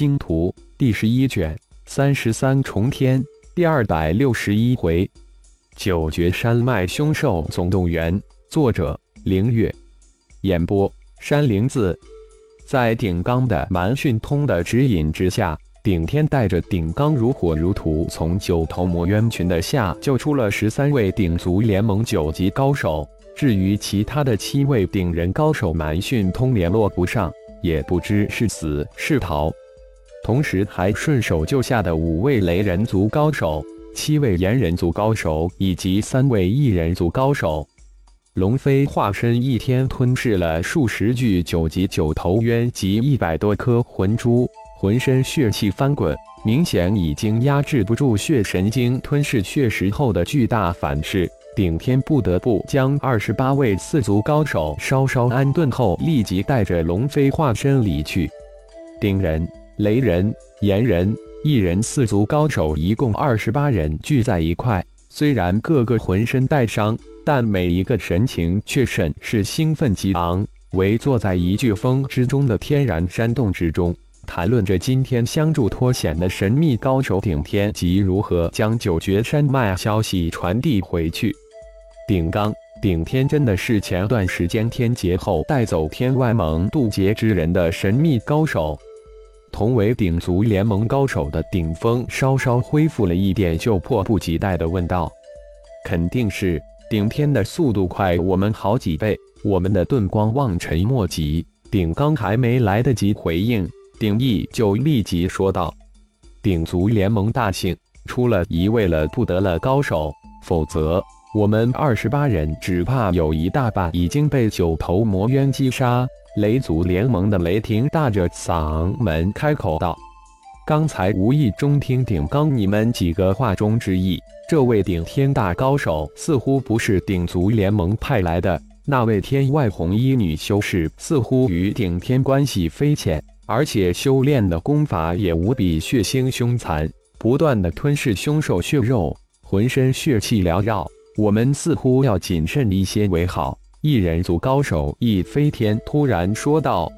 星图》第十一卷三十三重天第二百六十一回：九绝山脉凶兽总动员。作者：凌月。演播：山灵子。在顶刚的蛮训通的指引之下，顶天带着顶刚如火如荼，从九头魔渊群的下救出了十三位顶族联盟九级高手。至于其他的七位顶人高手，蛮训通联络不上，也不知是死是逃。同时还顺手救下的五位雷人族高手、七位炎人族高手以及三位异人族高手。龙飞化身一天吞噬了数十具九级九头渊及一百多颗魂珠，浑身血气翻滚，明显已经压制不住血神经吞噬血石后的巨大反噬。顶天不得不将二十八位四族高手稍稍安顿后，立即带着龙飞化身离去。顶人、雷人、炎人、异人四族高手一共二十八人聚在一块，虽然个个浑身带伤。但每一个神情却甚是兴奋激昂，围坐在一飓风之中的天然山洞之中，谈论着今天相助脱险的神秘高手顶天及如何将九绝山脉消息传递回去。顶刚、顶天真的是前段时间天劫后带走天外盟渡劫之人的神秘高手，同为顶族联盟高手的顶峰稍稍恢复了一点，就迫不及待地问道：“肯定是。”顶天的速度快我们好几倍，我们的盾光望尘莫及。顶刚还没来得及回应，顶义就立即说道：“顶族联盟大幸，出了一位了不得了高手，否则我们二十八人只怕有一大半已经被九头魔渊击杀。”雷族联盟的雷霆大着嗓门开口道：“刚才无意中听顶刚你们几个话中之意。”这位顶天大高手似乎不是顶族联盟派来的，那位天外红衣女修士似乎与顶天关系匪浅，而且修炼的功法也无比血腥凶残，不断的吞噬凶兽血肉，浑身血气缭绕。我们似乎要谨慎一些为好。一人族高手易飞天突然说道，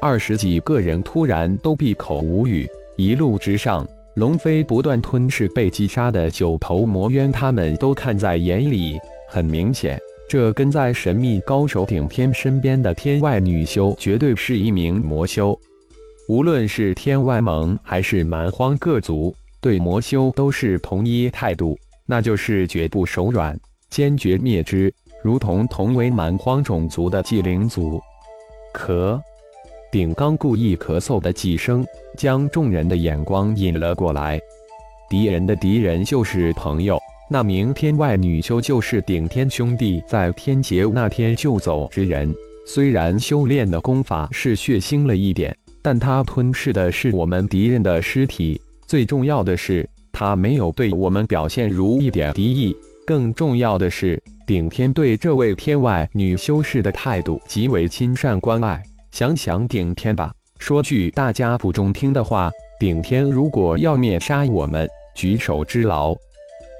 二十几个人突然都闭口无语，一路之上。龙飞不断吞噬被击杀的九头魔渊，他们都看在眼里。很明显，这跟在神秘高手顶天身边的天外女修绝对是一名魔修。无论是天外盟还是蛮荒各族，对魔修都是同一态度，那就是绝不手软，坚决灭之，如同同为蛮荒种族的祭灵族。咳。顶刚故意咳嗽的几声，将众人的眼光引了过来。敌人的敌人就是朋友，那名天外女修就是顶天兄弟在天劫那天救走之人。虽然修炼的功法是血腥了一点，但他吞噬的是我们敌人的尸体。最重要的是，他没有对我们表现如一点敌意。更重要的是，顶天对这位天外女修士的态度极为亲善关爱。想想顶天吧，说句大家不中听的话，顶天如果要灭杀我们，举手之劳。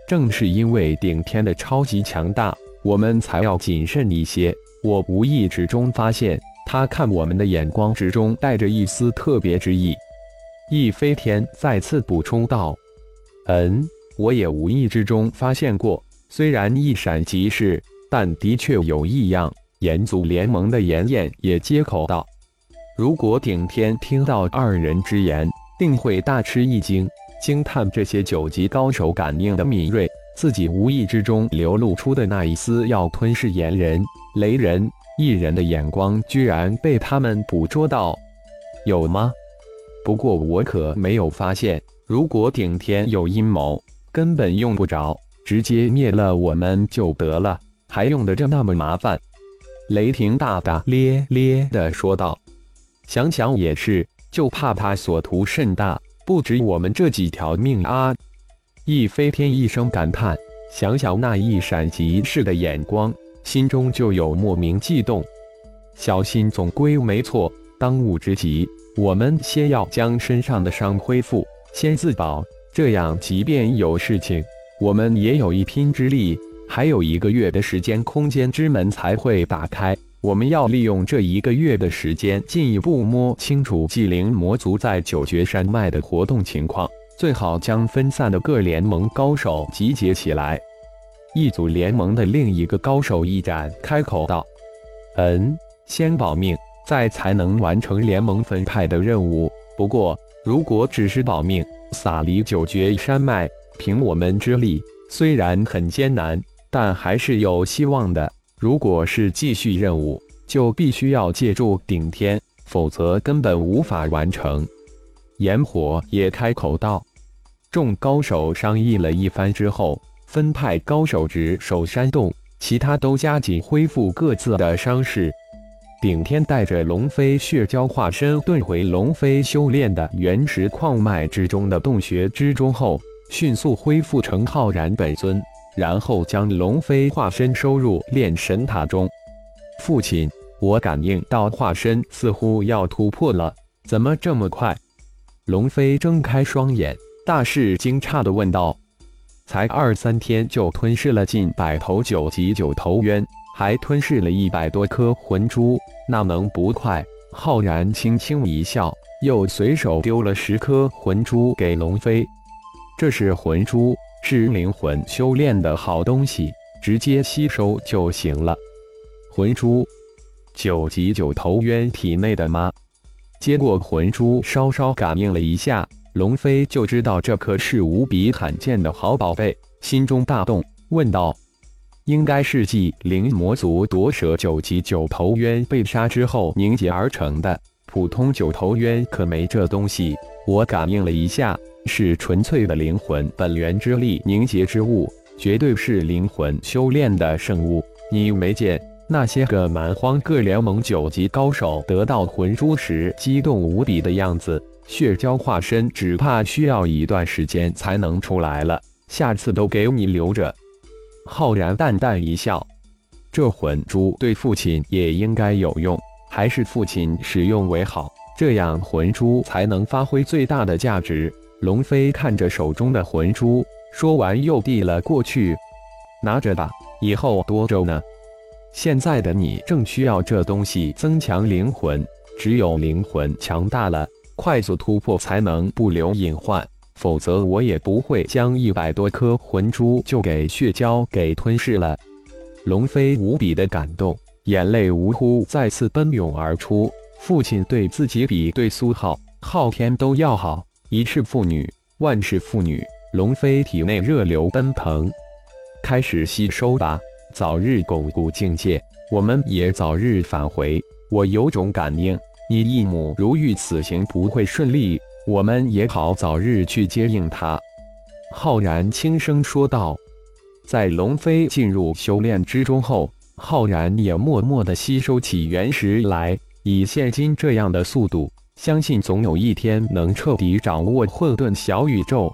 正是因为顶天的超级强大，我们才要谨慎一些。我无意之中发现，他看我们的眼光之中带着一丝特别之意。易飞天再次补充道：“嗯，我也无意之中发现过，虽然一闪即逝，但的确有异样。”炎族联盟的炎焰也接口道：“如果顶天听到二人之言，定会大吃一惊，惊叹这些九级高手感应的敏锐，自己无意之中流露出的那一丝要吞噬炎人、雷人、异人的眼光，居然被他们捕捉到，有吗？不过我可没有发现。如果顶天有阴谋，根本用不着，直接灭了我们就得了，还用得着那么麻烦？”雷霆大大咧咧地说道：“想想也是，就怕他所图甚大，不止我们这几条命啊！”易飞天一声感叹，想想那一闪即逝的眼光，心中就有莫名悸动。小心总归没错，当务之急，我们先要将身上的伤恢复，先自保，这样即便有事情，我们也有一拼之力。还有一个月的时间，空间之门才会打开。我们要利用这一个月的时间，进一步摸清楚纪灵魔族在九绝山脉的活动情况，最好将分散的各联盟高手集结起来。一组联盟的另一个高手一展开口道：“嗯，先保命，再才能完成联盟分派的任务。不过，如果只是保命，撒离九绝山脉，凭我们之力，虽然很艰难，但还是有希望的。如果是继续任务，就必须要借助顶天，否则根本无法完成。”炎火也开口道：“众高手商议了一番之后。”分派高手值守山洞，其他都加紧恢复各自的伤势。顶天带着龙飞血蛟化身遁回龙飞修炼的原石矿脉之中的洞穴之中后，迅速恢复成浩然本尊，然后将龙飞化身收入炼神塔中。父亲，我感应到化身似乎要突破了，怎么这么快？龙飞睁开双眼，大是惊诧地问道。才二三天就吞噬了近百头九级九头渊，还吞噬了一百多颗魂珠，那能不快？浩然轻轻一笑，又随手丢了十颗魂珠给龙飞。这是魂珠，是灵魂修炼的好东西，直接吸收就行了。魂珠，九级九头渊体内的吗？接过魂珠，稍稍感应了一下。龙飞就知道这可是无比罕见的好宝贝，心中大动，问道：“应该是继灵魔族夺舍九级九头渊被杀之后凝结而成的。普通九头渊可没这东西。我感应了一下，是纯粹的灵魂本源之力凝结之物，绝对是灵魂修炼的圣物。你没见那些个蛮荒各联盟九级高手得到魂珠时激动无比的样子？”血蛟化身只怕需要一段时间才能出来了，下次都给你留着。浩然淡淡一笑，这魂珠对父亲也应该有用，还是父亲使用为好，这样魂珠才能发挥最大的价值。龙飞看着手中的魂珠，说完又递了过去，拿着吧，以后多着呢。现在的你正需要这东西增强灵魂，只有灵魂强大了。快速突破才能不留隐患，否则我也不会将一百多颗魂珠就给血蛟给吞噬了。龙飞无比的感动，眼泪呜呼再次奔涌而出。父亲对自己比对苏浩、昊天都要好，一世父女，万世父女。龙飞体内热流奔腾，开始吸收吧，早日巩固境界，我们也早日返回。我有种感应。你义母如遇此行不会顺利，我们也好早日去接应他。”浩然轻声说道。在龙飞进入修炼之中后，浩然也默默地吸收起原石来。以现今这样的速度，相信总有一天能彻底掌握混沌小宇宙。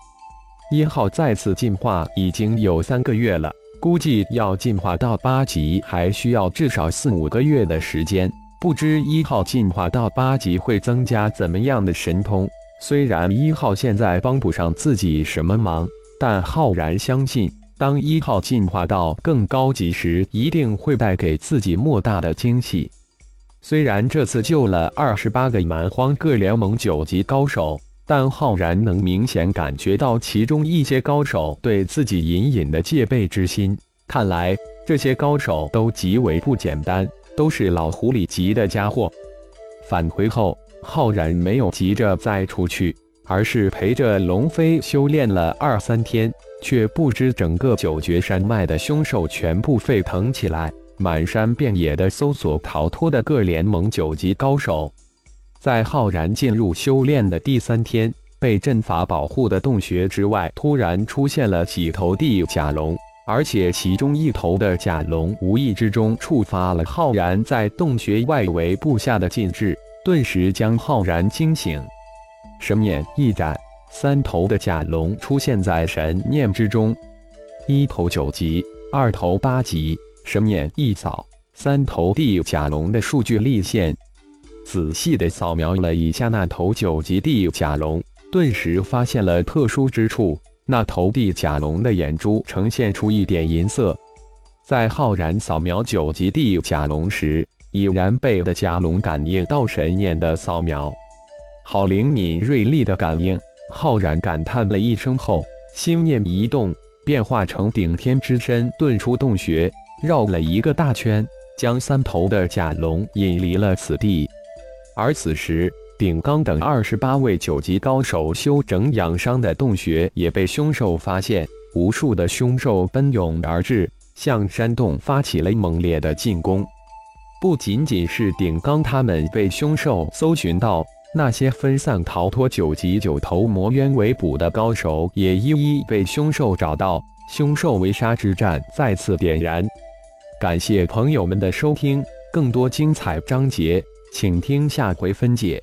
一号再次进化已经有三个月了，估计要进化到八级还需要至少四五个月的时间。不知一号进化到八级会增加怎么样的神通？虽然一号现在帮不上自己什么忙，但浩然相信，当一号进化到更高级时，一定会带给自己莫大的惊喜。虽然这次救了二十八个蛮荒各联盟九级高手，但浩然能明显感觉到其中一些高手对自己隐隐的戒备之心。看来这些高手都极为不简单。都是老狐狸级的家伙。返回后，浩然没有急着再出去，而是陪着龙飞修炼了二三天，却不知整个九绝山脉的凶兽全部沸腾起来，满山遍野的搜索逃脱的各联盟九级高手。在浩然进入修炼的第三天，被阵法保护的洞穴之外，突然出现了几头地甲龙。而且其中一头的甲龙无意之中触发了浩然在洞穴外围布下的禁制，顿时将浩然惊醒。神念一展，三头的甲龙出现在神念之中，一头九级，二头八级。神念一扫，三头地甲龙的数据立现。仔细的扫描了一下那头九级地甲龙，顿时发现了特殊之处。那头地甲龙的眼珠呈现出一点银色，在浩然扫描九级地甲龙时，已然被的甲龙感应到神念的扫描，好灵敏锐利的感应。浩然感叹了一声后，心念一动，变化成顶天之身，遁出洞穴，绕了一个大圈，将三头的甲龙引离了此地。而此时，顶刚等二十八位九级高手休整养伤的洞穴也被凶兽发现，无数的凶兽奔涌而至，向山洞发起了猛烈的进攻。不仅仅是顶刚他们被凶兽搜寻到。那些分散逃脱九级九头魔渊围捕的高手，也一一被凶兽找到。凶兽围杀之战再次点燃。感谢朋友们的收听，更多精彩章节，请听下回分解。